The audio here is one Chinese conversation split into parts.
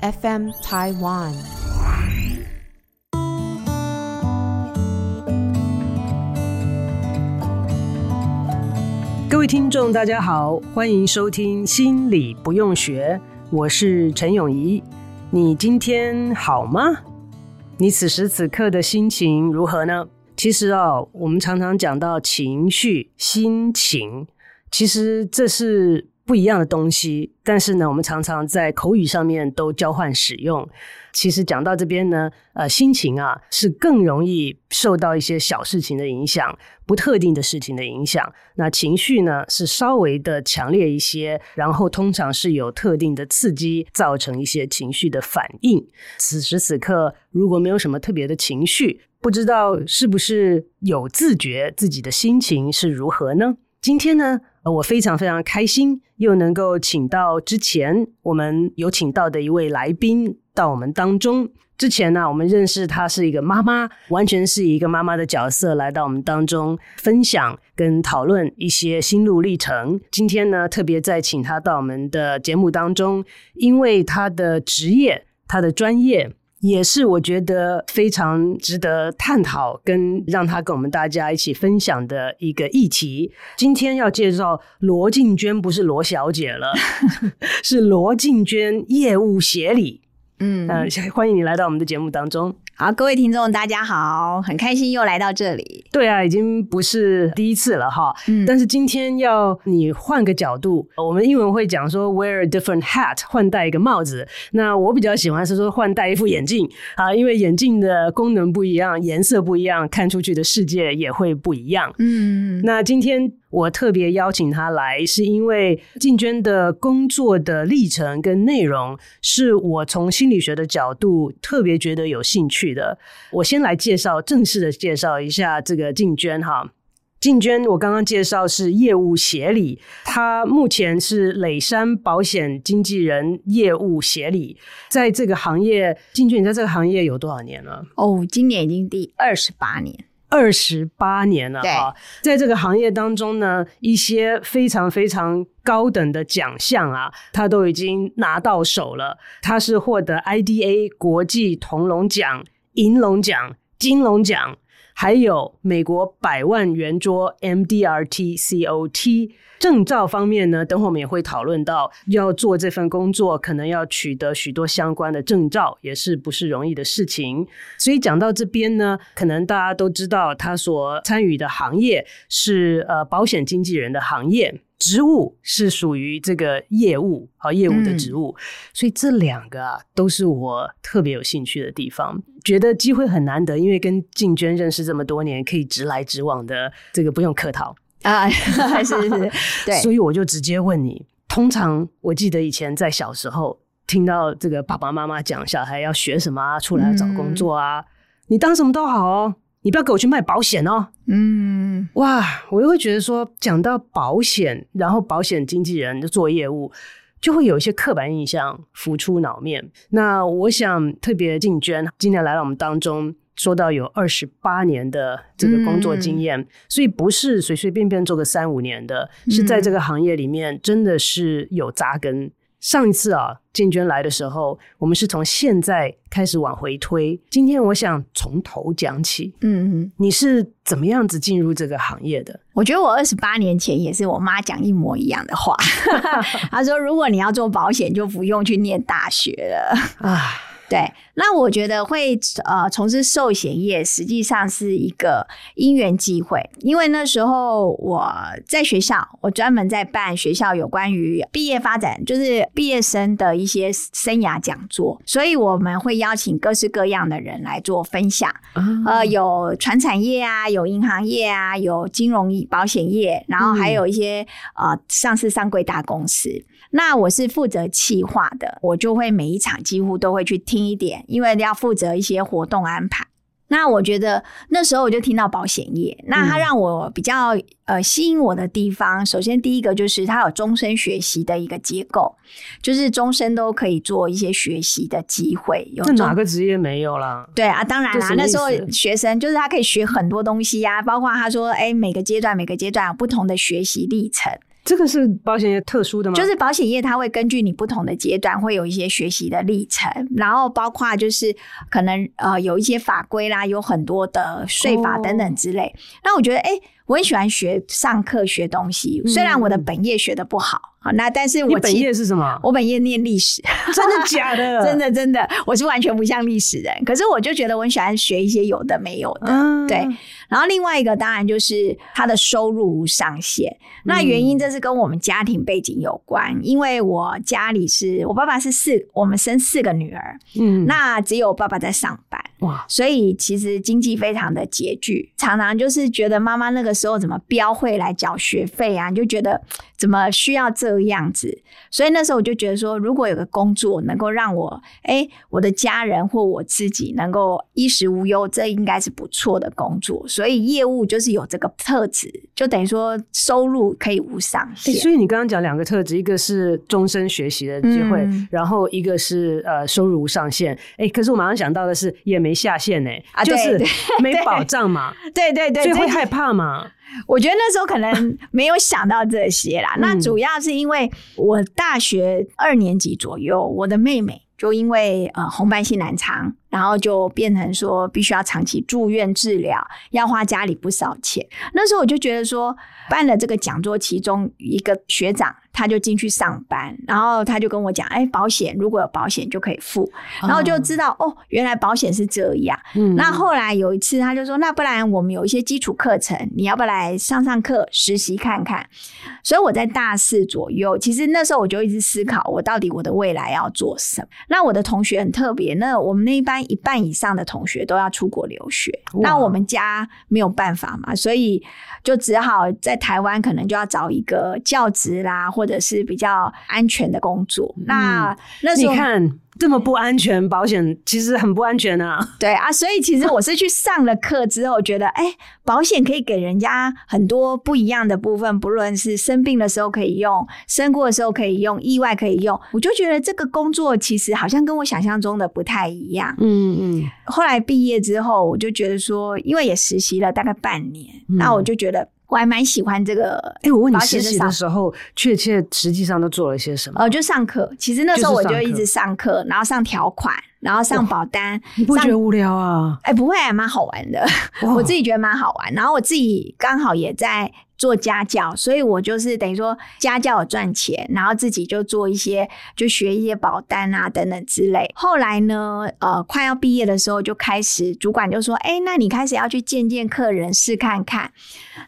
FM Taiwan。各位听众，大家好，欢迎收听《心理不用学》，我是陈永仪。你今天好吗？你此时此刻的心情如何呢？其实哦，我们常常讲到情绪、心情，其实这是不一样的东西。但是呢，我们常常在口语上面都交换使用。其实讲到这边呢，呃，心情啊是更容易受到一些小事情的影响，不特定的事情的影响。那情绪呢是稍微的强烈一些，然后通常是有特定的刺激造成一些情绪的反应。此时此刻，如果没有什么特别的情绪，不知道是不是有自觉自己的心情是如何呢？今天呢，我非常非常开心，又能够请到之前我们有请到的一位来宾到我们当中。之前呢，我们认识她是一个妈妈，完全是一个妈妈的角色来到我们当中分享跟讨论一些心路历程。今天呢，特别再请她到我们的节目当中，因为她的职业，她的专业。也是我觉得非常值得探讨跟让他跟我们大家一起分享的一个议题。今天要介绍罗静娟，不是罗小姐了，是罗静娟业务协理。嗯，呃，欢迎你来到我们的节目当中。好，各位听众，大家好，很开心又来到这里。对啊，已经不是第一次了哈。嗯，但是今天要你换个角度，我们英文会讲说 wear a different hat，换戴一个帽子。那我比较喜欢是说换戴一副眼镜啊，因为眼镜的功能不一样，颜色不一样，看出去的世界也会不一样。嗯，那今天。我特别邀请他来，是因为静娟的工作的历程跟内容，是我从心理学的角度特别觉得有兴趣的。我先来介绍，正式的介绍一下这个静娟哈。静娟，我刚刚介绍是业务协理，她目前是磊山保险经纪人业务协理，在这个行业，静娟，你在这个行业有多少年了？哦，今年已经第二十八年。二十八年了哈，在这个行业当中呢，一些非常非常高等的奖项啊，他都已经拿到手了。他是获得 IDA 国际铜龙奖、银龙奖、金龙奖。还有美国百万圆桌 MDRT COT 证照方面呢，等会我们也会讨论到，要做这份工作，可能要取得许多相关的证照，也是不是容易的事情。所以讲到这边呢，可能大家都知道他所参与的行业是呃保险经纪人的行业。职务是属于这个业务和业务的职务，嗯、所以这两个啊都是我特别有兴趣的地方，觉得机会很难得，因为跟静娟认识这么多年，可以直来直往的，这个不用客套 啊，是是是，对，所以我就直接问你，通常我记得以前在小时候听到这个爸爸妈妈讲小孩要学什么啊，出来要找工作啊，嗯、你当什么都好哦。你不要给我去卖保险哦！嗯，哇，我又会觉得说，讲到保险，然后保险经纪人就做业务，就会有一些刻板印象浮出脑面。那我想特别静娟今天来到我们当中，说到有二十八年的这个工作经验，嗯、所以不是随随便便做个三五年的，是在这个行业里面真的是有扎根。上一次啊，建娟来的时候，我们是从现在开始往回推。今天我想从头讲起。嗯嗯，你是怎么样子进入这个行业的？我觉得我二十八年前也是我妈讲一模一样的话。她说：“如果你要做保险，就不用去念大学了。”啊。对，那我觉得会呃从事寿险业，实际上是一个因缘机会。因为那时候我在学校，我专门在办学校有关于毕业发展，就是毕业生的一些生涯讲座，所以我们会邀请各式各样的人来做分享。嗯、呃，有传产业啊，有银行业啊，有金融保险业，然后还有一些、嗯、呃上市上柜大公司。那我是负责企划的，我就会每一场几乎都会去听一点，因为要负责一些活动安排。那我觉得那时候我就听到保险业，那它让我比较呃吸引我的地方，首先第一个就是它有终身学习的一个结构，就是终身都可以做一些学习的机会。有哪个职业没有啦？对啊，当然啦，那时候学生就是他可以学很多东西呀、啊，包括他说，哎，每个阶段每个阶段有不同的学习历程。这个是保险业特殊的吗？就是保险业它会根据你不同的阶段会有一些学习的历程，然后包括就是可能呃有一些法规啦，有很多的税法等等之类。哦、那我觉得哎。诶我很喜欢学上课学东西，虽然我的本业学的不好，那但是我本业是什么？我本业念历史，真的假的？真的真的，我是完全不像历史人。可是我就觉得我很喜欢学一些有的没有的，嗯、对。然后另外一个当然就是他的收入无上限，嗯、那原因这是跟我们家庭背景有关，因为我家里是我爸爸是四，我们生四个女儿，嗯，那只有爸爸在上班，哇，所以其实经济非常的拮据，常常就是觉得妈妈那个。时候怎么标会来缴学费啊？你就觉得怎么需要这样子？所以那时候我就觉得说，如果有个工作能够让我，哎、欸，我的家人或我自己能够衣食无忧，这应该是不错的工作。所以业务就是有这个特质，就等于说收入可以无上限。欸、所以你刚刚讲两个特质，一个是终身学习的机会，嗯、然后一个是呃收入无上限。哎、欸，可是我马上想到的是也没下限呢、欸，啊，就是没保障嘛，对对对，所以会害怕嘛。我觉得那时候可能没有想到这些啦。那主要是因为我大学二年级左右，我的妹妹就因为呃红斑性难肠，然后就变成说必须要长期住院治疗，要花家里不少钱。那时候我就觉得说，办了这个讲座，其中一个学长。他就进去上班，然后他就跟我讲：“哎、欸，保险如果有保险就可以付。”然后就知道哦，哦，原来保险是这样。嗯，那后来有一次，他就说：“那不然我们有一些基础课程，你要不要来上上课实习看看？”所以我在大四左右，其实那时候我就一直思考，我到底我的未来要做什么。那我的同学很特别，那我们那一班一半以上的同学都要出国留学，那我们家没有办法嘛，所以就只好在台湾，可能就要找一个教职啦，或或者是比较安全的工作，嗯、那那时候你看这么不安全，保险其实很不安全啊。对啊，所以其实我是去上了课之后，觉得哎、欸，保险可以给人家很多不一样的部分，不论是生病的时候可以用，身故的时候可以用，意外可以用，我就觉得这个工作其实好像跟我想象中的不太一样。嗯嗯。后来毕业之后，我就觉得说，因为也实习了大概半年，嗯、那我就觉得。我还蛮喜欢这个。哎，我问你实习的时候，确切实际上都做了些什么？呃，就上课。其实那时候我就一直上课，然后上条款，然后上保单。你不觉得无聊啊？哎，不会，还蛮好玩的。我自己觉得蛮好玩。然后我自己刚好也在。做家教，所以我就是等于说家教有赚钱，然后自己就做一些，就学一些保单啊等等之类。后来呢，呃，快要毕业的时候就开始，主管就说：“哎、欸，那你开始要去见见客人，试看看。”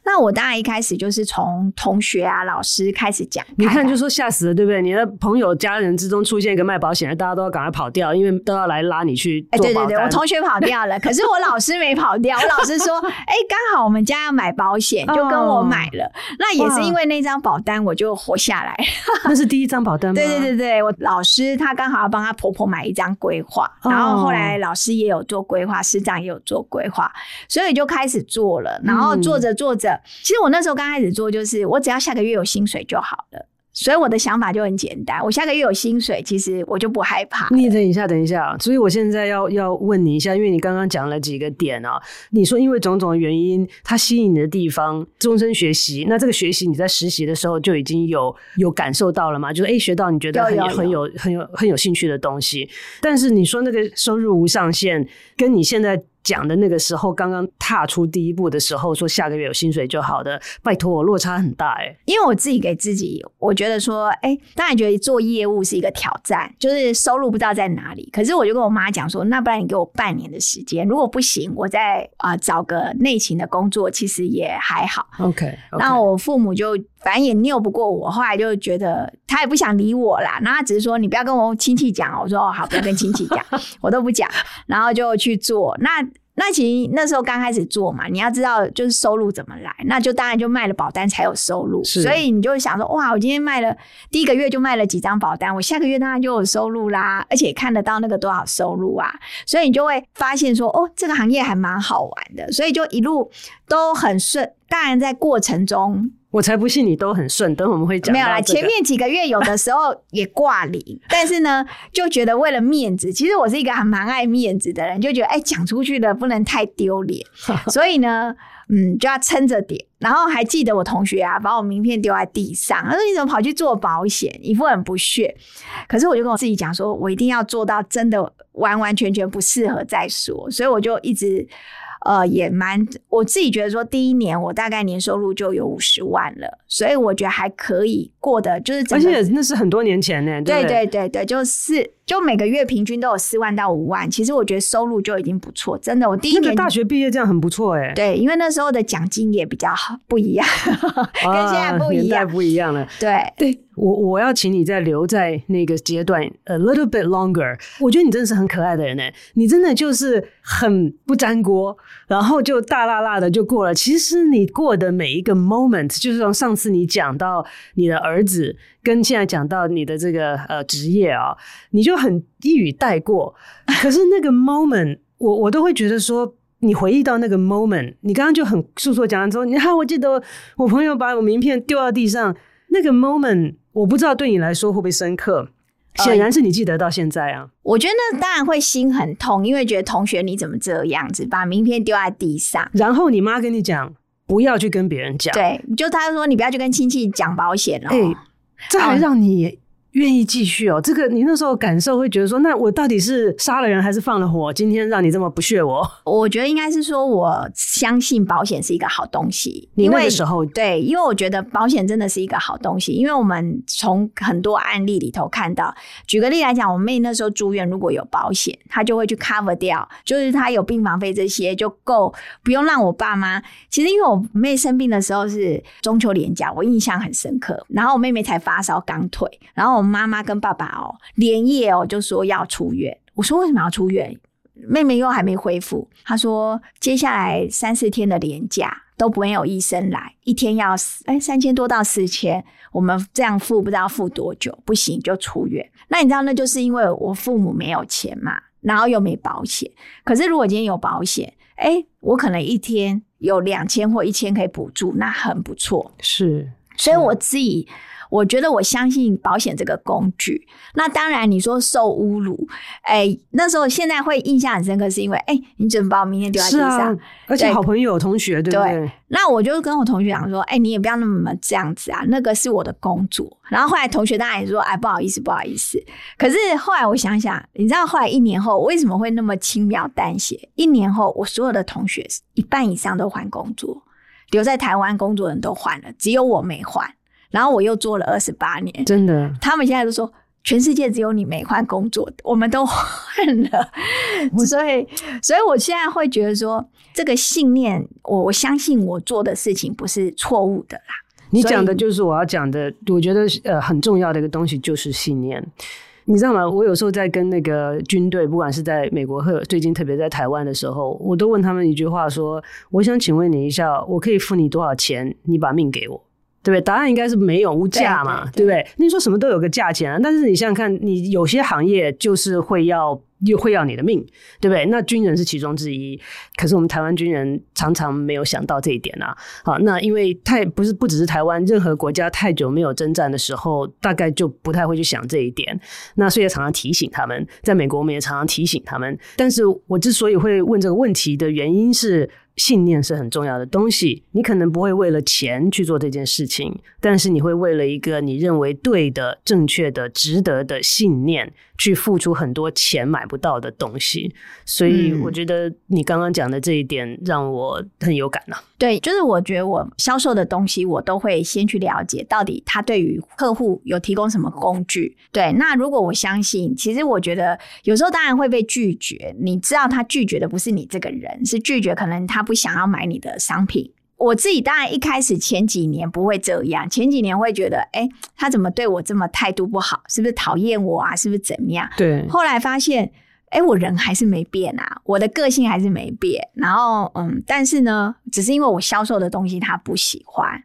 那我当然一开始就是从同学啊、老师开始讲。你看，就说吓死了，对不对？你的朋友、家人之中出现一个卖保险的，大家都要赶快跑掉，因为都要来拉你去做对对对，我同学跑掉了，可是我老师没跑掉。我老师说：“ 哎、欸，刚好我们家要买保险，就跟我买。”买了，那也是因为那张保单，我就活下来。那是第一张保单吗？对对对对，我老师他刚好要帮他婆婆买一张规划，然后后来老师也有做规划，师长也有做规划，所以就开始做了。然后做着做着，其实我那时候刚开始做，就是我只要下个月有薪水就好了。所以我的想法就很简单，我下个月有薪水，其实我就不害怕。你等一下，等一下，所以我现在要要问你一下，因为你刚刚讲了几个点啊，你说因为种种原因，它吸引你的地方，终身学习，那这个学习你在实习的时候就已经有有感受到了吗？就是诶，学到你觉得很有很有很有很有兴趣的东西，但是你说那个收入无上限，跟你现在。讲的那个时候，刚刚踏出第一步的时候，说下个月有薪水就好的，拜托我落差很大哎、欸。因为我自己给自己，我觉得说，哎、欸，当然觉得做业务是一个挑战，就是收入不知道在哪里。可是我就跟我妈讲说，那不然你给我半年的时间，如果不行，我再啊、呃、找个内勤的工作，其实也还好。OK，那.我父母就反正也拗不过我，后来就觉得他也不想理我啦。那他只是说，你不要跟我亲戚讲。我说哦好，不要跟亲戚讲，我都不讲，然后就去做那。那其实那时候刚开始做嘛，你要知道就是收入怎么来，那就当然就卖了保单才有收入，所以你就会想说，哇，我今天卖了第一个月就卖了几张保单，我下个月当然就有收入啦，而且看得到那个多少收入啊，所以你就会发现说，哦，这个行业还蛮好玩的，所以就一路都很顺。当然在过程中我才不信你都很顺。等我们会讲、这个，没有啦，前面几个月有的时候也挂零，但是呢，就觉得为了面子，其实我是一个还蛮爱面子的人，就觉得哎，讲出去的不能太丢脸，所以呢，嗯，就要撑着点。然后还记得我同学啊，把我名片丢在地上，他说你怎么跑去做保险？一副很不屑。可是我就跟我自己讲说，我一定要做到真的完完全全不适合再说，所以我就一直。呃，也蛮，我自己觉得说，第一年我大概年收入就有五十万了，所以我觉得还可以过的，就是而且那是很多年前呢，对对对对，就是。就每个月平均都有四万到五万，其实我觉得收入就已经不错，真的。我第一年、那个、大学毕业这样很不错哎。对，因为那时候的奖金也比较好，不一样，跟现在不一样，年代不一样了。对对，我我要请你再留在那个阶段 a little bit longer。我觉得你真的是很可爱的人呢，你真的就是很不粘锅，然后就大辣辣的就过了。其实你过的每一个 moment，就是从上次你讲到你的儿子。跟现在讲到你的这个呃职业啊，你就很一语带过。可是那个 moment，我我都会觉得说，你回忆到那个 moment，你刚刚就很诉说讲完之后，你看，我记得我朋友把我名片丢到地上，那个 moment，我不知道对你来说会不会深刻。显然是你记得到现在啊。我觉得那当然会心很痛，因为觉得同学你怎么这样子把名片丢在地上，然后你妈跟你讲不要去跟别人讲，对，就他说你不要去跟亲戚讲保险哦。欸这还让你愿意继续哦？这个你那时候感受会觉得说，那我到底是杀了人还是放了火？今天让你这么不屑我？我觉得应该是说，我相信保险是一个好东西。你那个时候对，因为我觉得保险真的是一个好东西。因为我们从很多案例里头看到，举个例来讲，我妹那时候住院，如果有保险，她就会去 cover 掉，就是她有病房费这些就够，不用让我爸妈。其实因为我妹生病的时候是中秋连假，我印象很深刻。然后我妹妹才发烧刚退，然后我。妈妈跟爸爸哦，连夜哦就说要出院。我说为什么要出院？妹妹又还没恢复。她说接下来三四天的连假都不会有医生来，一天要哎三千多到四千，我们这样付不知道付多久，不行就出院。那你知道那就是因为我父母没有钱嘛，然后又没保险。可是如果今天有保险，哎，我可能一天有两千或一千可以补助，那很不错。是，所以我自己。我觉得我相信保险这个工具。那当然，你说受侮辱，哎、欸，那时候现在会印象很深刻，是因为哎、欸，你怎么把我明天丢在地上？啊、而且好朋友、同学，对不对？对。那我就跟我同学讲说，哎、欸，你也不要那么这样子啊，那个是我的工作。然后后来同学当然也说，哎，不好意思，不好意思。可是后来我想想，你知道后来一年后为什么会那么轻描淡写？一年后，我所有的同学一半以上都换工作，留在台湾工作的人都换了，只有我没换。然后我又做了二十八年，真的。他们现在都说，全世界只有你没换工作，我们都换了。所以，所以我现在会觉得说，这个信念，我我相信我做的事情不是错误的啦。你讲的就是我要讲的，我觉得呃很重要的一个东西就是信念。你知道吗？我有时候在跟那个军队，不管是在美国和最近特别在台湾的时候，我都问他们一句话说：我想请问你一下，我可以付你多少钱？你把命给我。对不对？答案应该是没有物价嘛，对，对，对，对不对？你说什么都有个价钱啊，但是你想想看，你有些行业就是会要。又会要你的命，对不对？那军人是其中之一，可是我们台湾军人常常没有想到这一点啊。好，那因为太不是不只是台湾，任何国家太久没有征战的时候，大概就不太会去想这一点。那所以常常提醒他们，在美国我们也常常提醒他们。但是我之所以会问这个问题的原因是，信念是很重要的东西。你可能不会为了钱去做这件事情，但是你会为了一个你认为对的、正确的、值得的信念。去付出很多钱买不到的东西，所以我觉得你刚刚讲的这一点让我很有感啊。对，就是我觉得我销售的东西，我都会先去了解到底他对于客户有提供什么工具。对，那如果我相信，其实我觉得有时候当然会被拒绝，你知道他拒绝的不是你这个人，是拒绝可能他不想要买你的商品。我自己当然一开始前几年不会这样，前几年会觉得，哎，他怎么对我这么态度不好？是不是讨厌我啊？是不是怎么样？对。后来发现，哎，我人还是没变啊，我的个性还是没变。然后，嗯，但是呢，只是因为我销售的东西他不喜欢，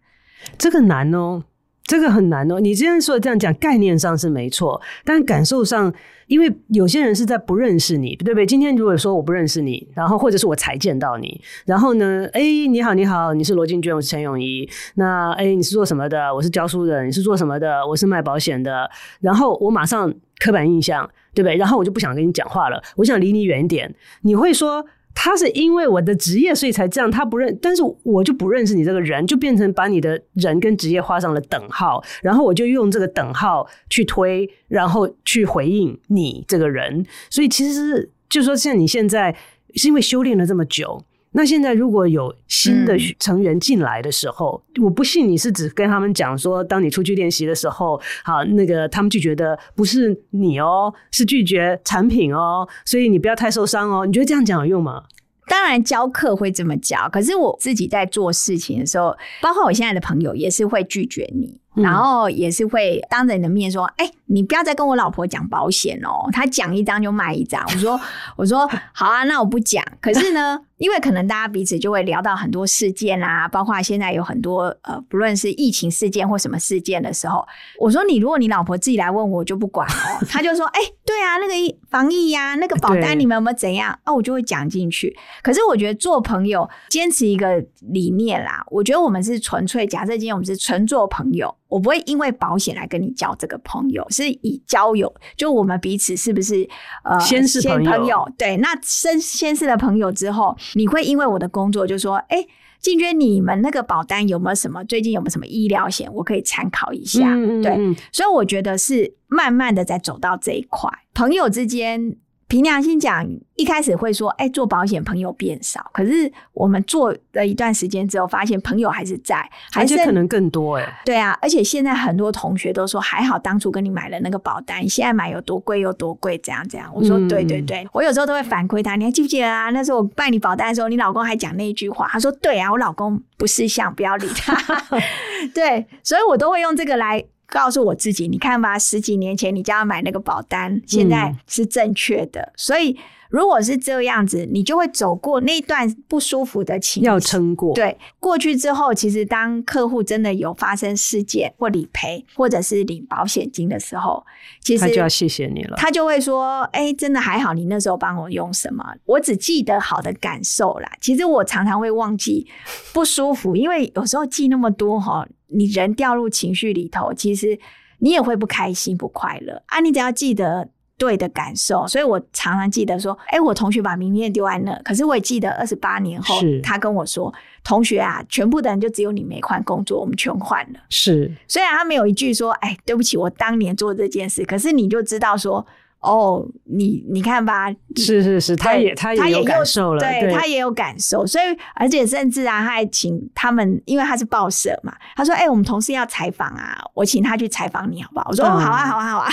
这个难哦。这个很难哦。你之前说的这样讲，概念上是没错，但感受上，因为有些人是在不认识你，对不对？今天如果说我不认识你，然后或者是我才见到你，然后呢，哎，你好，你好，你是罗金娟，我是陈永仪。那哎，你是做什么的？我是教书的。你是做什么的？我是卖保险的。然后我马上刻板印象，对不对？然后我就不想跟你讲话了，我想离你远一点。你会说，他是因为我的职业所以才这样，他不认，但是我就不认识你这个人，就变成把你的人跟职业画上了等号，然后我就用这个等号去推，然后去回应你这个人。所以其实就是说，像你现在是因为修炼了这么久。那现在如果有新的成员进来的时候，嗯，我不信你是只跟他们讲说，当你出去练习的时候，好，那个他们拒绝的不是你哦，是拒绝产品哦，所以你不要太受伤哦。你觉得这样讲有用吗？当然教课会这么教，可是我自己在做事情的时候，包括我现在的朋友也是会拒绝你。然后也是会当着你的面说：“哎、欸，你不要再跟我老婆讲保险哦，他讲一张就卖一张。”我说：“ 我说好啊，那我不讲。可是呢，因为可能大家彼此就会聊到很多事件啊，包括现在有很多呃，不论是疫情事件或什么事件的时候，我说你如果你老婆自己来问我，我就不管哦。他就说：哎、欸，对啊，那个防疫呀、啊，那个保单你们有没有怎样？啊，我就会讲进去。可是我觉得做朋友坚持一个理念啦，我觉得我们是纯粹假设今天我们是纯做朋友。”我不会因为保险来跟你交这个朋友，是以交友，就我们彼此是不是呃先是朋友？朋友对，那先先是了朋友之后，你会因为我的工作就说，哎，静娟，你们那个保单有没有什么？最近有没有什么医疗险？我可以参考一下。嗯嗯嗯对，所以我觉得是慢慢的在走到这一块，朋友之间。凭良心讲，一开始会说，哎、欸，做保险朋友变少。可是我们做了一段时间之后，发现朋友还是在，还是可能更多哎。对啊，而且现在很多同学都说，还好当初跟你买了那个保单，现在买有多贵有多贵，怎样怎样。我说对对对，我有时候都会反馈他，你还记不记得啊？那时候我办你保单的时候，你老公还讲那一句话，他说对啊，我老公不识相，不要理他。对，所以我都会用这个来。告诉我自己，你看吧，十几年前你就要买那个保单，现在是正确的。嗯。所以如果是这样子，你就会走过那段不舒服的情，要撑过。对，过去之后，其实当客户真的有发生事件或理赔，或者是领保险金的时候，其实他就要谢谢你了。他就会说：“哎，真的还好，你那时候帮我用什么？我只记得好的感受啦。其实我常常会忘记不舒服，因为有时候记那么多哈。”你人掉入情绪里头，其实你也会不开心、不快乐啊！你只要记得对的感受，所以我常常记得说：“哎、欸，我同学把名片丢在那，可是我也记得二十八年后，他跟我说：‘同学啊，全部的人就只有你没换工作，我们全换了。’是，虽然他没有一句说：‘哎，对不起，我当年做这件事’，可是你就知道说。”哦，你你看吧，是是是，他也他也有感受了，对，对他也有感受，所以而且甚至啊，他还请他们，因为他是报社嘛，他说：“哎、欸，我们同事要采访啊，我请他去采访你好不好？”我说：“嗯、好啊，好啊，好啊。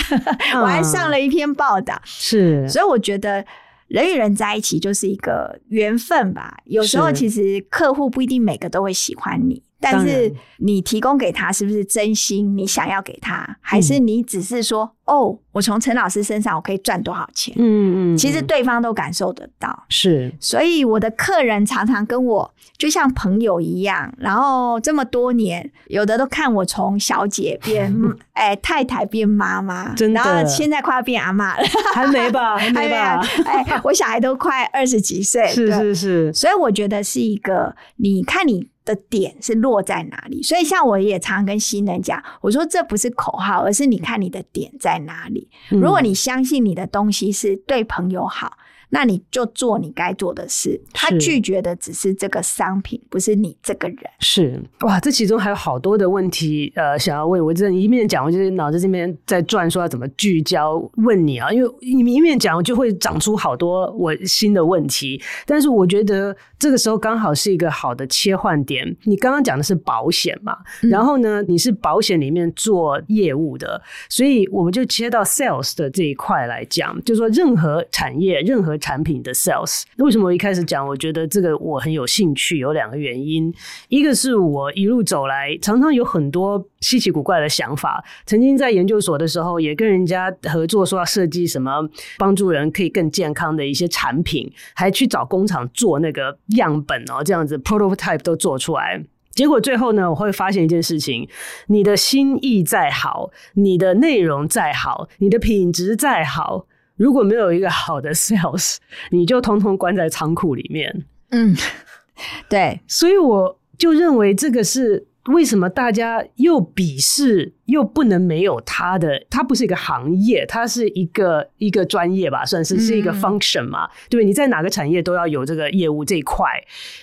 嗯”我还上了一篇报道，是，所以我觉得人与人在一起就是一个缘分吧。有时候其实客户不一定每个都会喜欢你。但是你提供给他是不是真心？你想要给他，还是你只是说、嗯、哦，我从陈老师身上我可以赚多少钱？嗯嗯，其实对方都感受得到。是，所以我的客人常常跟我就像朋友一样，然后这么多年，有的都看我从小姐变 哎、欸、太太变妈妈，真的，然后现在快要变阿妈了，还没吧？还没吧？哎、欸，我小孩都快二十几岁，是是是，所以我觉得是一个，你看你。的点是落在哪里？所以像我也常跟新人讲，我说这不是口号，而是你看你的点在哪里。如果你相信你的东西是对朋友好。那你就做你该做的事。他拒绝的只是这个商品，不是你这个人。是哇，这其中还有好多的问题，呃，想要问。我这一面讲，我就是脑子这边在转，说要怎么聚焦问你啊？因为你一面讲，就会长出好多我新的问题。但是我觉得这个时候刚好是一个好的切换点。你刚刚讲的是保险嘛？嗯、然后呢，你是保险里面做业务的，所以我们就切到 sales 的这一块来讲，就是说任何产业，任何产品的 sales，为什么我一开始讲？我觉得这个我很有兴趣，有两个原因。一个是我一路走来，常常有很多稀奇古怪的想法。曾经在研究所的时候，也跟人家合作，说要设计什么帮助人可以更健康的一些产品，还去找工厂做那个样本哦，这样子 prototype 都做出来。结结果最后呢，我会发现一件事情：你的心意再好，你的内容再好，你的品质再好，如果没有一个好的 sales，你就通通关在仓库里面。嗯，对，所以我就认为这个是为什么大家又鄙视。又不能没有它的，它不是一个行业，它是一个一个专业吧，算是是一个 function 嘛，嗯、对，你在哪个产业都要有这个业务这一块。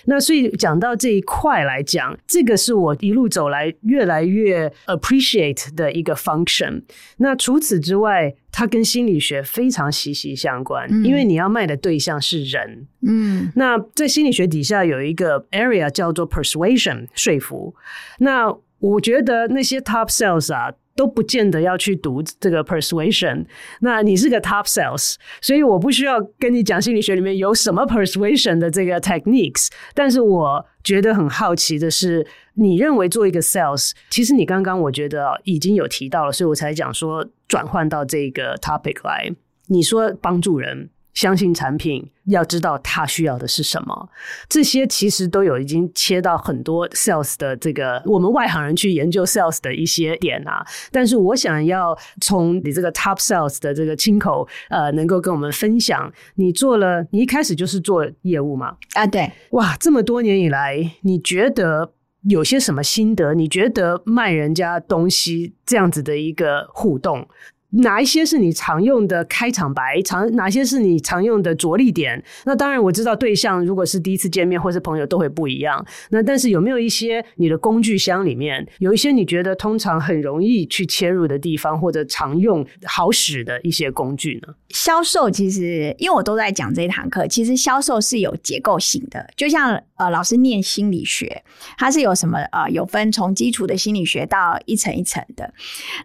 那所以讲到这一块来讲，这个是我一路走来越来越 appreciate 的一个 function。那除此之外，它跟心理学非常息息相关，嗯、因为你要卖的对象是人。嗯，那在心理学底下有一个 area 叫做 persuasion 说服。那我觉得那些 top sales 啊，都不见得要去读这个 persuasion。那你是个 top sales，所以我不需要跟你讲心理学里面有什么 persuasion 的这个 techniques。但是我觉得很好奇的是，你认为做一个 sales，其实你刚刚我觉得已经有提到了，所以我才讲说转换到这个 topic 来。你说帮助人。相信产品，要知道他需要的是什么，这些其实都有已经切到很多 sales 的这个我们外行人去研究 sales 的一些点啊。但是我想要从你这个 top sales 的这个亲口，呃，能够跟我们分享，你做了，你一开始就是做业务吗？啊，对，哇，这么多年以来，你觉得有些什么心得？你觉得卖人家东西这样子的一个互动？哪一些是你常用的开场白？常哪些是你常用的着力点？那当然我知道对象如果是第一次见面或是朋友都会不一样。那但是有没有一些你的工具箱里面有一些你觉得通常很容易去切入的地方，或者常用好使的一些工具呢？销售其实因为我都在讲这一堂课，其实销售是有结构性的，就像呃老师念心理学，它是有什么呃有分从基础的心理学到一层一层的。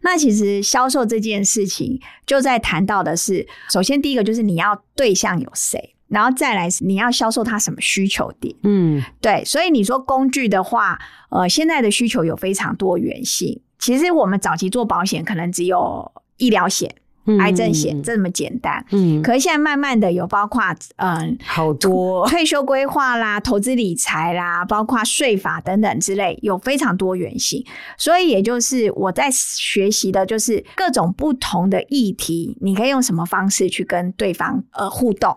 那其实销售这件事。事情就在谈到的是，首先第一个就是你要对象有谁，然后再来你要销售他什么需求点。嗯，对，所以你说工具的话，呃，现在的需求有非常多元性。其实我们早期做保险可能只有医疗险。癌症险这么简单，嗯，可是现在慢慢的有包括嗯，好多退休规划啦、投资理财啦，包括税法等等之类，有非常多元性。所以也就是我在学习的就是各种不同的议题，你可以用什么方式去跟对方呃互动。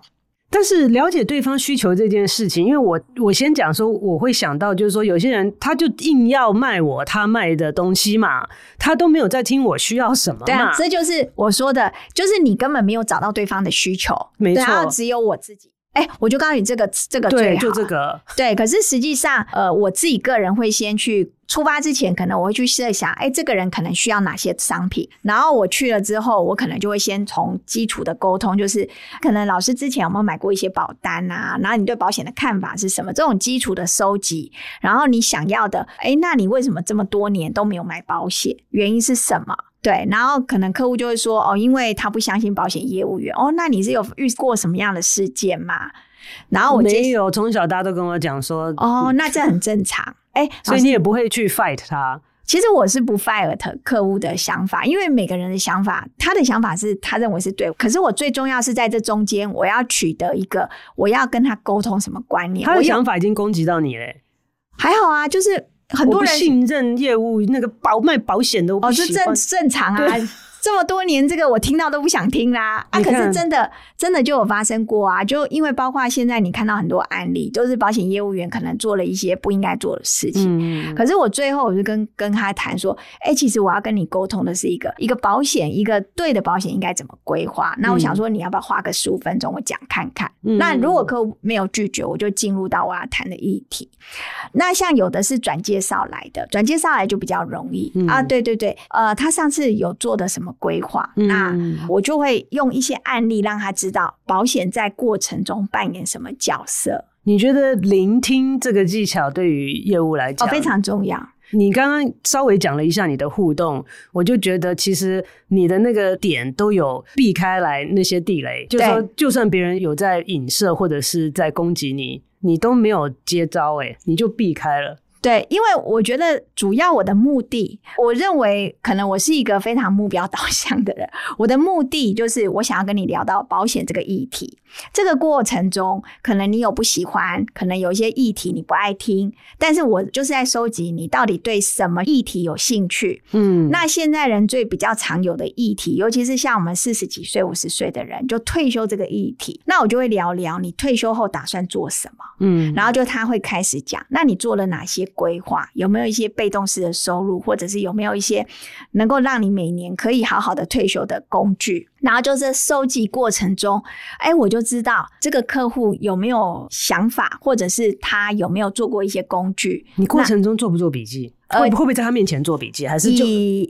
但是了解对方需求这件事情，因为我我先讲说，我会想到就是说，有些人他就硬要卖我他卖的东西嘛，他都没有在听我需要什么嘛。对啊，这就是我说的，就是你根本没有找到对方的需求，没错，然后只有我自己。哎、欸，我就告诉你这个这个最好，对，就这个。对，可是实际上，呃，我自己个人会先去。出发之前，可能我会去设想，哎，这个人可能需要哪些商品。然后我去了之后，我可能就会先从基础的沟通，就是可能老师之前有没有买过一些保单啊？然后你对保险的看法是什么？这种基础的收集。然后你想要的，哎，那你为什么这么多年都没有买保险？原因是什么？对，然后可能客户就会说，哦，因为他不相信保险业务员。哦，那你是有遇过什么样的事件吗？然后我没有，从小大家都跟我讲说，哦，那这很正常。哎，所以你也不会去 fight 他。其实我是不 fight 客户的想法，因为每个人的想法，他的想法是他认为是对。可是我最重要是在这中间，我要取得一个，我要跟他沟通什么观念。他的想法已经攻击到你嘞，还好啊，就是很多人信任业务那个保卖保险都不喜欢哦，这正正常啊。这么多年，这个我听到都不想听啦啊！可是真的，真的就有发生过啊！就因为包括现在你看到很多案例，都是保险业务员可能做了一些不应该做的事情。嗯，可是我最后我就跟跟他谈说，哎，其实我要跟你沟通的是一个一个保险，一个对的保险应该怎么规划。那我想说，你要不要花个十五分钟我讲看看？嗯，那如果客户没有拒绝，我就进入到我要谈的议题。那像有的是转介绍来的，转介绍来就比较容易，嗯，啊。对对对，呃，他上次有做的什么？规划，那我就会用一些案例让他知道保险在过程中扮演什么角色。你觉得聆听这个技巧对于业务来讲，哦，非常重要。你刚刚稍微讲了一下你的互动，我就觉得其实你的那个点都有避开来那些地雷，就是说就算别人有在影射或者是在攻击你，你都没有接招，哎，你就避开了。对，因为我觉得主要我的目的，我认为可能我是一个非常目标导向的人。我的目的就是我想要跟你聊到保险这个议题。这个过程中，可能你有不喜欢，可能有一些议题你不爱听，但是我就是在收集你到底对什么议题有兴趣。嗯，那现在人最比较常有的议题，尤其是像我们四十几岁、五十岁的人，就退休这个议题，那我就会聊聊你退休后打算做什么。嗯，然后就他会开始讲，那你做了哪些规划？有没有一些被动式的收入，或者是有没有一些能够让你每年可以好好的退休的工具？然后就是收集过程中，哎，我就知道这个客户有没有想法，或者是他有没有做过一些工具。你过程中做不做笔记？会会不会在他面前做笔记？还是就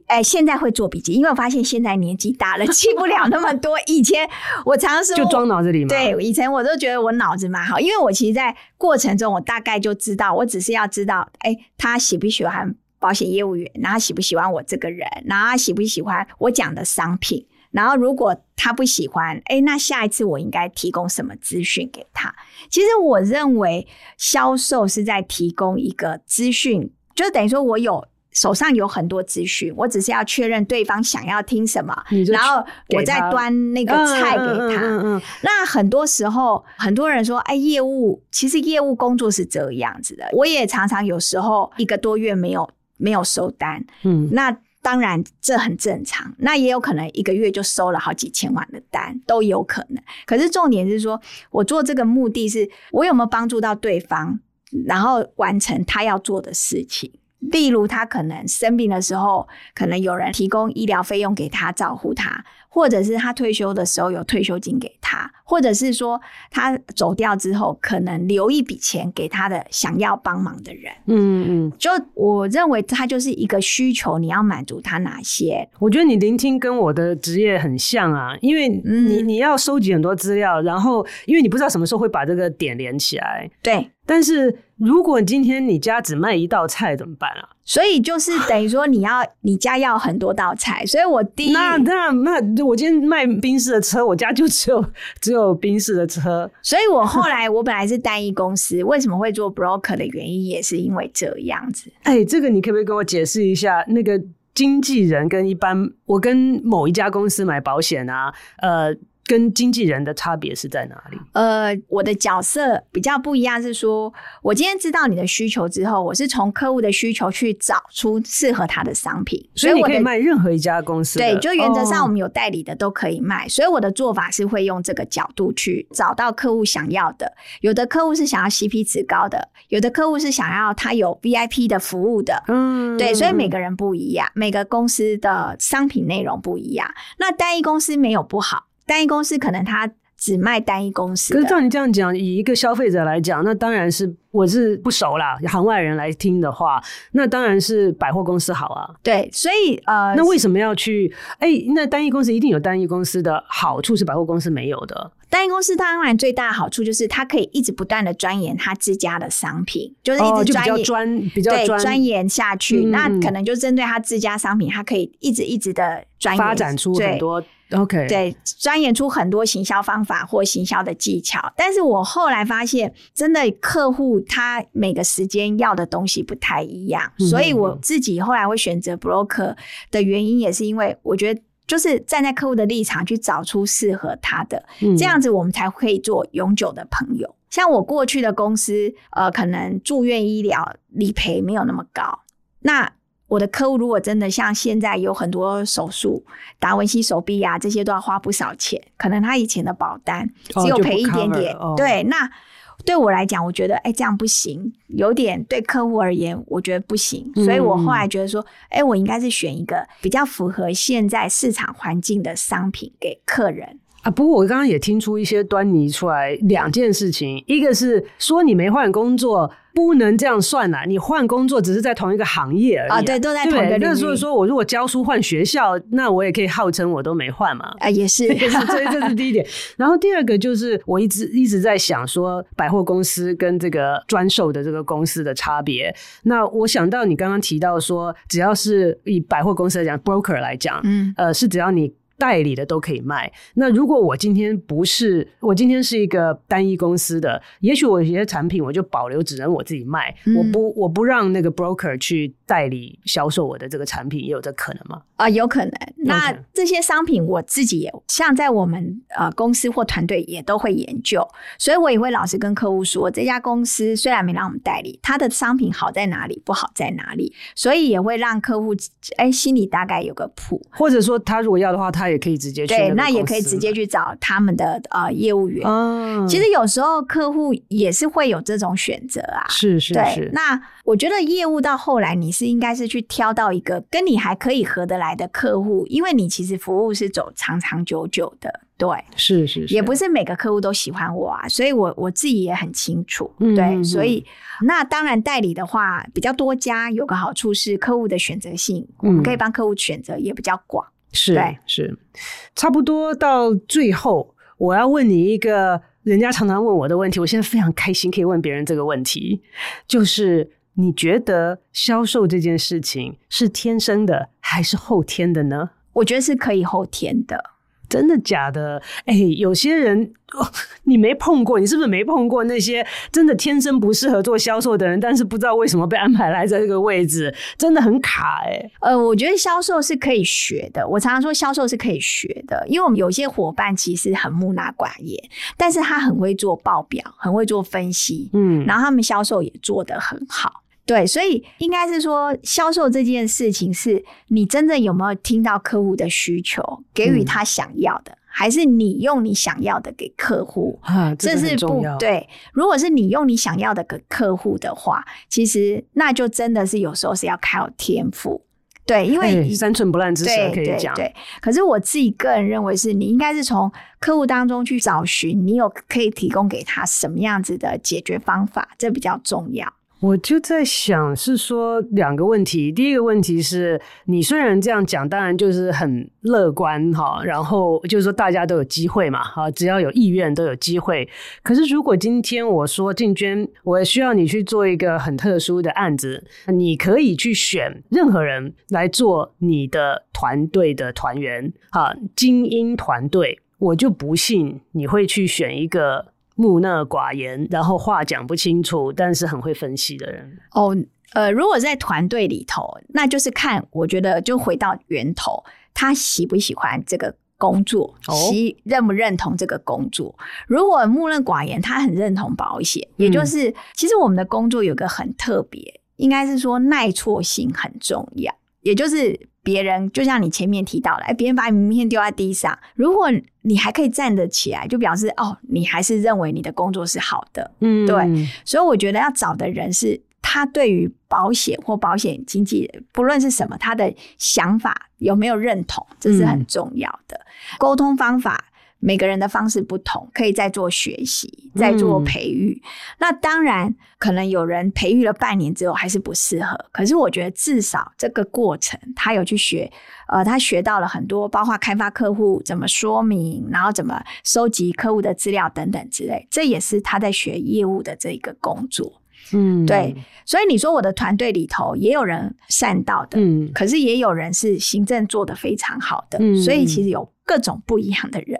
哎，现在会做笔记，因为我发现现在年纪大了，记不了那么多。以前我常常就装脑子里嘛。对，以前我都觉得我脑子蛮好，因为我其实，在过程中我大概就知道，我只是要知道，哎，他喜不喜欢保险业务员，然后喜不喜欢我这个人，然后他喜不喜欢我讲的商品。然后，如果他不喜欢，哎，那下一次我应该提供什么资讯给他？其实我认为销售是在提供一个资讯，就等于说我有手上有很多资讯，我只是要确认对方想要听什么，然后我再端那个菜给他。嗯嗯嗯。那很多时候，很多人说，哎，业务其实业务工作是这个样子的。我也常常有时候一个多月没有没有收单，嗯，那。当然，这很正常。那也有可能一个月就收了好几千万的单，都有可能。可是重点是说，我做这个目的是我有没有帮助到对方，然后完成他要做的事情。例如，他可能生病的时候，可能有人提供医疗费用给他照顾他。或者是他退休的时候有退休金给他，或者是说他走掉之后可能留一笔钱给他的想要帮忙的人。嗯嗯，就我认为他就是一个需求，你要满足他哪些？我觉得你聆听跟我的职业很像啊，因为你你要收集很多资料，然后因为你不知道什么时候会把这个点连起来。对，但是如果今天你家只卖一道菜怎么办啊？所以就是 等于说，你要你家要很多道菜，所以我第一那那那我今天卖宾士的车，我家就只有 只有宾士的车，所以我后来我本来是单一公司，为什么会做 broker 的原因也是因为这样子。哎，这个你可不可以跟我解释一下？那个经纪人跟一般我跟某一家公司买保险啊，呃。跟经纪人的差别是在哪里？呃，我的角色比较不一样，是说我今天知道你的需求之后，我是从客户的需求去找出适合他的商品，所以我可以卖任何一家公司。对，就原则上我们有代理的都可以卖，哦，所以我的做法是会用这个角度去找到客户想要的。有的客户是想要 CP 值高的，有的客户是想要他有 VIP 的服务的。嗯，对，所以每个人不一样，每个公司的商品内容不一样。那单一公司没有不好。单一公司可能它只卖单一公司，可是照你这样讲，以一个消费者来讲，那当然是我是不熟啦。行外人来听的话，那当然是百货公司好啊。对，所以呃，那为什么要去？哎、欸，那单一公司一定有单一公司的好处，是百货公司没有的。单一公司当然最大的好处就是它可以一直不断的钻研它自家的商品，就是一直钻研、专比较专钻研下去、嗯。那可能就针对它自家商品，它可以一直一直的钻研，发展出很多。OK，对，钻研出很多行销方法或行销的技巧。但是我后来发现，真的客户他每个时间要的东西不太一样，嗯、所以我自己后来会选择 broker 的原因，也是因为我觉得就是站在客户的立场去找出适合他的、嗯，这样子我们才可以做永久的朋友。像我过去的公司，呃，可能住院医疗理赔没有那么高，那。我的客户如果真的像现在有很多手术，达文西手臂啊，这些都要花不少钱，可能他以前的保单只有赔一点点。哦、对，那对我来讲，我觉得哎、欸，这样不行，有点对客户而言，我觉得不行。所以我后来觉得说，哎、嗯欸，我应该是选一个比较符合现在市场环境的商品给客人。啊，不过我刚刚也听出一些端倪出来，两件事情，一个是说你没换工作。不能这样算啦，你换工作只是在同一个行业而已啊，哦、对，都在同一个领域。那所以说我如果教书换学校，那我也可以号称我都没换嘛。啊，也是，也是，所以这是第一点。然后第二个就是我一直一直在想说，百货公司跟这个专售的这个公司的差别。那我想到你刚刚提到说，只要是以百货公司来讲，broker 来讲，嗯，呃，是只要你。代理的都可以卖。那如果我今天不是，我今天是一个单一公司的，也许我有些产品我就保留，只能我自己卖，嗯、我不我不让那个 broker 去代理销售我的这个产品，也有这可能吗？啊、呃，有可能。那这些商品我自己也像在我们呃公司或团队也都会研究，所以我也会老实跟客户说，这家公司虽然没让我们代理，它的商品好在哪里，不好在哪里，所以也会让客户哎心里大概有个谱，或者说他如果要的话，他也可以直接去对，那也可以直接去找他们的呃业务员。嗯，其实有时候客户也是会有这种选择啊，是是是。那我觉得业务到后来你是应该是去挑到一个跟你还可以合得来的客户，因为你其实服务是走长长久久的。对，是是是，也不是每个客户都喜欢我啊，所以我我自己也很清楚。嗯、对，所以那当然代理的话比较多家，有个好处是客户的选择性，我们可以帮客户选择也比较广。是，对，是，差不多到最后，我要问你一个人家常常问我的问题，我现在非常开心可以问别人这个问题，就是你觉得销售这件事情是天生的还是后天的呢？我觉得是可以后天的。真的假的？哎、欸，有些人、哦、你没碰过，你是不是没碰过那些真的天生不适合做销售的人？但是不知道为什么被安排来在这个位置，真的很卡哎、欸。呃，我觉得销售是可以学的。我常常说销售是可以学的，因为我们有些伙伴其实很木讷寡言，但是他很会做报表，很会做分析，嗯，然后他们销售也做得很好。对，所以应该是说，销售这件事情是你真正有没有听到客户的需求，给予他想要的，嗯、还是你用你想要的给客户？啊。这是不对。如果是你用你想要的给客户的话，其实那就真的是有时候是要靠天赋。对，因为三寸不烂之舌可以讲。对，可是我自己个人认为，是你应该是从客户当中去找寻，你有可以提供给他什么样子的解决方法，这比较重要。我就在想，是说两个问题。第一个问题是你虽然这样讲，当然就是很乐观哈，然后就是说大家都有机会嘛，哈，只要有意愿都有机会。可是如果今天我说静娟，我需要你去做一个很特殊的案子，你可以去选任何人来做你的团队的团员，哈，精英团队，我就不信你会去选一个。木讷寡言，然后话讲不清楚，但是很会分析的人。哦，呃，如果在团队里头，那就是看，我觉得就回到源头，他喜不喜欢这个工作，喜、哦、认不认同这个工作。如果木讷寡言，他很认同保险，嗯、也就是其实我们的工作有个很特别，应该是说耐挫性很重要，也就是。别人就像你前面提到的，哎，别人把你名片丢在地上，如果你还可以站得起来，就表示哦，你还是认为你的工作是好的，嗯，对。所以我觉得要找的人是他对于保险或保险经纪人，不论是什么，他的想法有没有认同，这是很重要的。嗯，沟通方法。每个人的方式不同，可以再做学习，再做培育。嗯、那当然，可能有人培育了半年之后还是不适合。可是我觉得至少这个过程，他有去学，呃，他学到了很多，包括开发客户怎么说明，然后怎么收集客户的资料等等之类。这也是他在学业务的这一个工作。嗯，对。所以你说我的团队里头也有人善道的，嗯，可是也有人是行政做得非常好的。嗯，所以其实有各种不一样的人。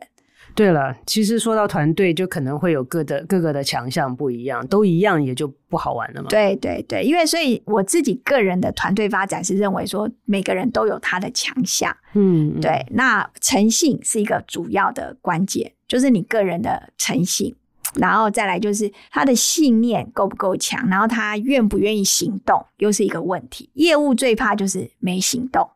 对了，其实说到团队，就可能会有各的各个的强项不一样，都一样也就不好玩了嘛。对对对，因为所以我自己个人的团队发展是认为说，每个人都有他的强项。嗯，对。那诚信是一个主要的关键，就是你个人的诚信，然后再来就是他的信念够不够强，然后他愿不愿意行动，又是一个问题。业务最怕就是没行动。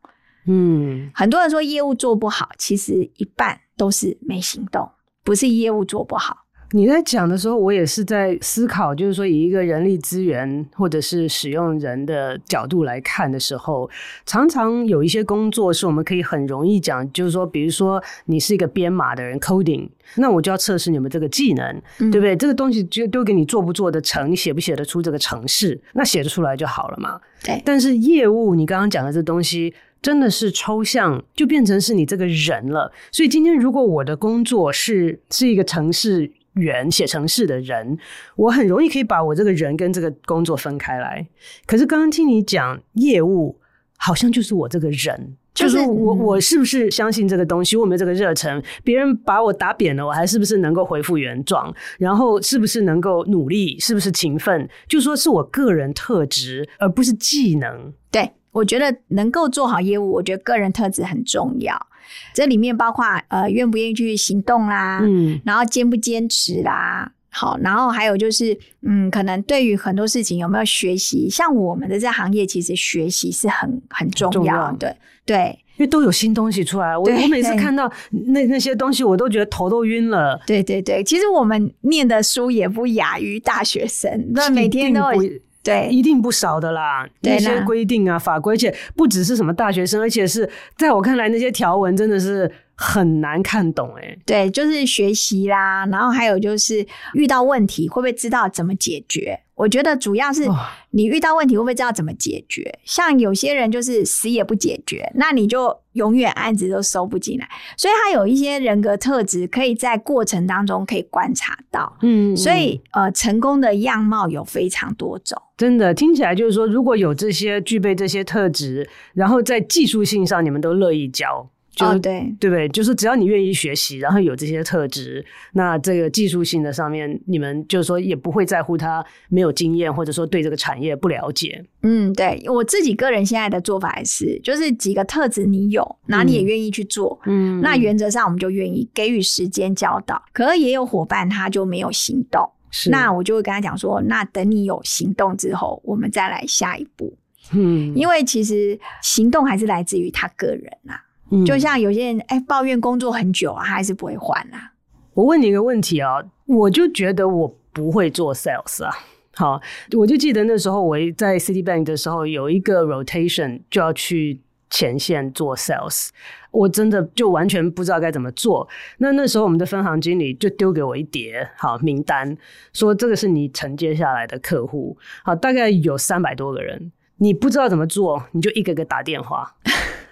嗯，很多人说业务做不好，其实一半都是没行动，不是业务做不好。你在讲的时候，我也是在思考，就是说以一个人力资源或者是使用人的角度来看的时候，常常有一些工作是我们可以很容易讲，就是说，比如说你是一个编码的人，coding，那我就要测试你们这个技能，嗯、对不对？这个东西就丢给你做不做得成，你写不写得出这个程式，那写得出来就好了嘛。对。但是业务，你刚刚讲的这东西。真的是抽象，就变成是你这个人了。所以今天如果我的工作是是一个程式员，写程式的人，我很容易可以把我这个人跟这个工作分开来。可是刚刚听你讲业务，好像就是我这个人，就是我我是不是相信这个东西？我有没有这个热忱？别人把我打扁了，我还是不是能够恢复原状？然后是不是能够努力？是不是勤奋？就说是我个人特质，而不是技能。对，我觉得能够做好业务，我觉得个人特质很重要。这里面包括呃，愿不愿意去行动啦，嗯，然后坚不坚持啦。好，然后还有就是，嗯，可能对于很多事情有没有学习？像我们的这行业，其实学习是很很重要的，对对，因为都有新东西出来。我我每次看到那那些东西，我都觉得头都晕了。对对对，其实我们念的书也不亚于大学生，那每天都有对，一定不少的啦。那些规定啊、法规，而且不只是什么大学生，而且是在我看来，那些条文真的是。很难看懂哎、欸，对，就是学习啦，然后还有就是遇到问题会不会知道怎么解决？我觉得主要是你遇到问题会不会知道怎么解决？像有些人就是死也不解决，那你就永远案子都收不进来。所以他有一些人格特质可以在过程当中可以观察到，嗯，所以呃，成功的样貌有非常多种。真的听起来就是说，如果有这些具备这些特质，然后在技术性上你们都乐意教。就、哦、对对不对？就是只要你愿意学习，然后有这些特质，那这个技术性的上面，你们就是说也不会在乎他没有经验，或者说对这个产业不了解。嗯，对我自己个人现在的做法也是，就是几个特质你有，那你也愿意去做，嗯，那原则上我们就愿意给予时间教导。可是也有伙伴他就没有行动，是那我就会跟他讲说，那等你有行动之后，我们再来下一步。嗯，因为其实行动还是来自于他个人啊。就像有些人哎、欸、抱怨工作很久啊，他还是不会换啊。我问你一个问题啊，我就觉得我不会做 sales 啊。好，我就记得那时候我在 Citibank 的时候有一个 rotation 就要去前线做 sales，我真的就完全不知道该怎么做。那那时候我们的分行经理就丢给我一叠好名单，说这个是你承接下来的客户，好，大概有三百多个人，你不知道怎么做，你就一个个打电话。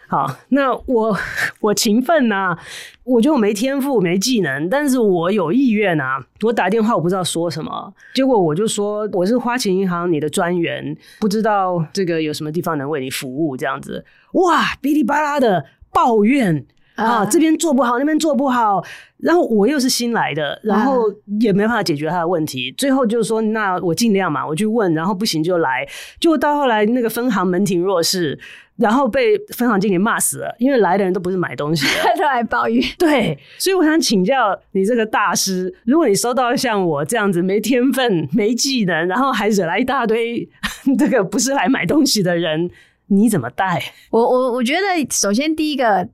好，那我我勤奋呐、啊，我觉得我没天赋没技能，但是我有意愿呐、啊。我打电话我不知道说什么，结果我就说我是花旗银行你的专员，不知道这个有什么地方能为你服务这样子。哇，哔哩吧啦的抱怨啊，这边做不好，那边做不好，然后我又是新来的，然后也没办法解决他的问题。最后就是说，那我尽量嘛，我去问，然后不行就来。结果到后来那个分行门庭若市。然后被分行经理骂死了，因为来的人都不是买东西的，都来抱怨。对，所以我想请教你这个大师，如果你收到像我这样子没天分、没技能，然后还惹来一大堆 这个不是来买东西的人，你怎么带？我我我觉得，首先第一个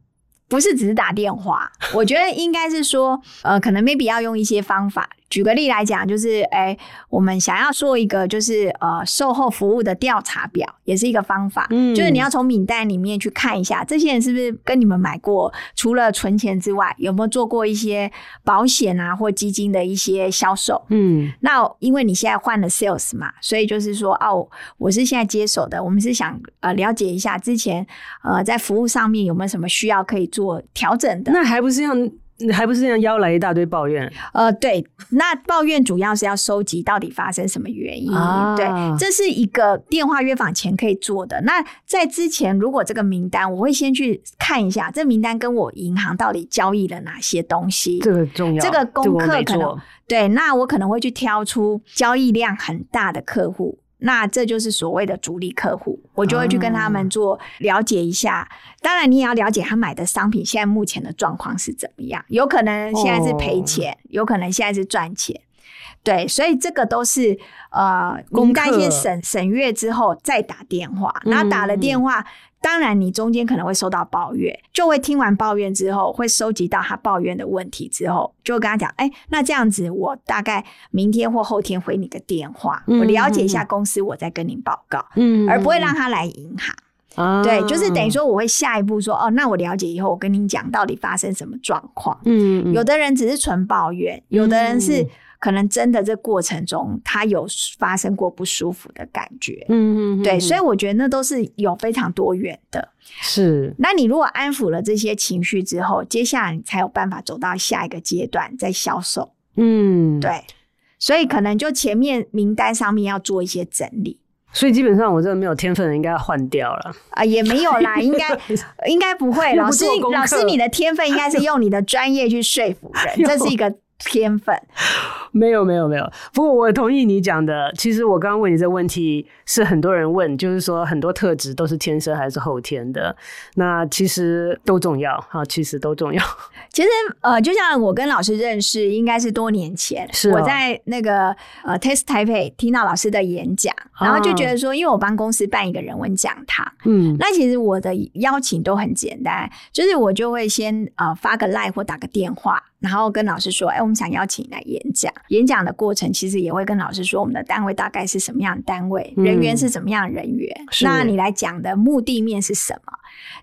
不是只是打电话，我觉得应该是说，呃，可能 maybe 要用一些方法。举个例来讲，就是哎、欸，我们想要做一个就是呃售后服务的调查表，也是一个方法。嗯，就是你要从名单里面去看一下，这些人是不是跟你们买过，除了存钱之外，有没有做过一些保险啊或基金的一些销售？嗯，那因为你现在换了 sales 嘛，所以就是说哦，我是现在接手的，我们是想呃了解一下之前呃在服务上面有没有什么需要可以做调整的？那还不是要。你还不是这样邀来一大堆抱怨？呃，对，那抱怨主要是要收集到底发生什么原因。啊、对，这是一个电话约访前可以做的。那在之前，如果这个名单，我会先去看一下，这名单跟我银行到底交易了哪些东西。这个重要，这个功课可能对。那我可能会去挑出交易量很大的客户。那这就是所谓的主力客户，我就会去跟他们做了解一下。啊、当然，你也要了解他买的商品现在目前的状况是怎么样，有可能现在是赔钱，哦、有可能现在是赚钱。对，所以这个都是呃，名单先审审阅之后再打电话，然后打了电话。嗯当然，你中间可能会收到抱怨，就会听完抱怨之后，会收集到他抱怨的问题之后，就会跟他讲：哎、欸，那这样子，我大概明天或后天回你个电话，嗯、我了解一下公司，我再跟您报告，嗯，而不会让他来银行。嗯、对，就是等于说，我会下一步说：哦，那我了解以后，我跟您讲到底发生什么状况。嗯，有的人只是纯抱怨，有的人是。可能真的这过程中，他有发生过不舒服的感觉，嗯嗯，对，所以我觉得那都是有非常多元的。是，那你如果安抚了这些情绪之后，接下来你才有办法走到下一个阶段，再销售。嗯，对，所以可能就前面名单上面要做一些整理。所以基本上我这个没有天分的应该要换掉了啊，也没有啦，应该应该不会。老师，老师，你的天分应该是用你的专业去说服人，这是一个。天分没有没有没有，不过我同意你讲的。其实我刚刚问你这个问题，是很多人问，就是说很多特质都是天生还是后天的？那其实都重要哈，其实都重要。其实呃，就像我跟老师认识，应该是多年前，我在那个呃 Test Taipei 听到老师的演讲，然后就觉得说，因为我帮公司办一个人文讲堂，嗯，那其实我的邀请都很简单，就是我就会先呃发个 Line 或打个电话。然后跟老师说，哎，我们想邀请你来演讲。演讲的过程其实也会跟老师说，我们的单位大概是什么样的单位，嗯、人员是怎么样的人员。那你来讲的目的面是什么？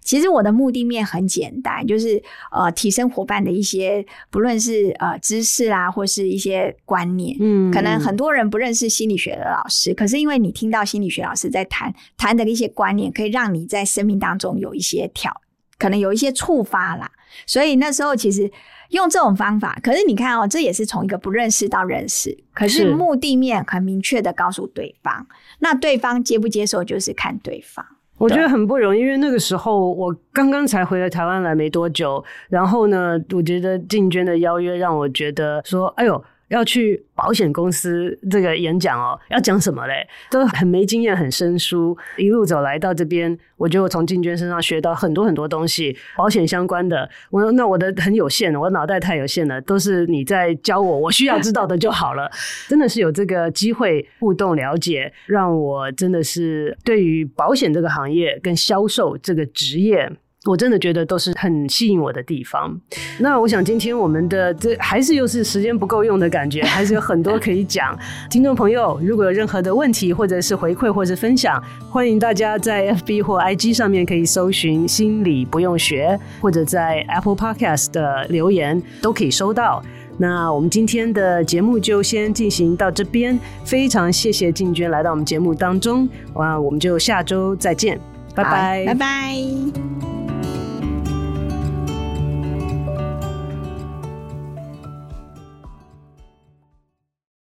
其实我的目的面很简单，就是呃，提升伙伴的一些，不论是呃知识啦，或是一些观念。嗯，可能很多人不认识心理学的老师，可是因为你听到心理学老师在谈谈的一些观念，可以让你在生命当中有一些挑，可能有一些触发啦。所以那时候其实。用这种方法，可是你看哦，这也是从一个不认识到认识，可是目的面很明确的告诉对方，那对方接不接受就是看对方。我觉得很不容易，因为那个时候我刚刚才回来台湾来没多久，然后呢，我觉得静娟的邀约让我觉得说，哎呦。要去保险公司这个演讲哦，要讲什么嘞？都很没经验，很生疏。一路走来到这边，我就从静娟身上学到很多很多东西，保险相关的。我说那我的很有限，我脑袋太有限了，都是你在教我，我需要知道的就好了。真的是有这个机会互动了解，让我真的是对于保险这个行业跟销售这个职业。我真的觉得都是很吸引我的地方。那我想今天我们的这还是又是时间不够用的感觉，还是有很多可以讲。听众朋友，如果有任何的问题，或者是回馈，或者是分享，欢迎大家在 FB 或 IG 上面可以搜寻“心理不用学”，或者在 Apple Podcast 的留言都可以收到。那我们今天的节目就先进行到这边，非常谢谢静娟来到我们节目当中。哇，我们就下周再见，拜拜，拜拜。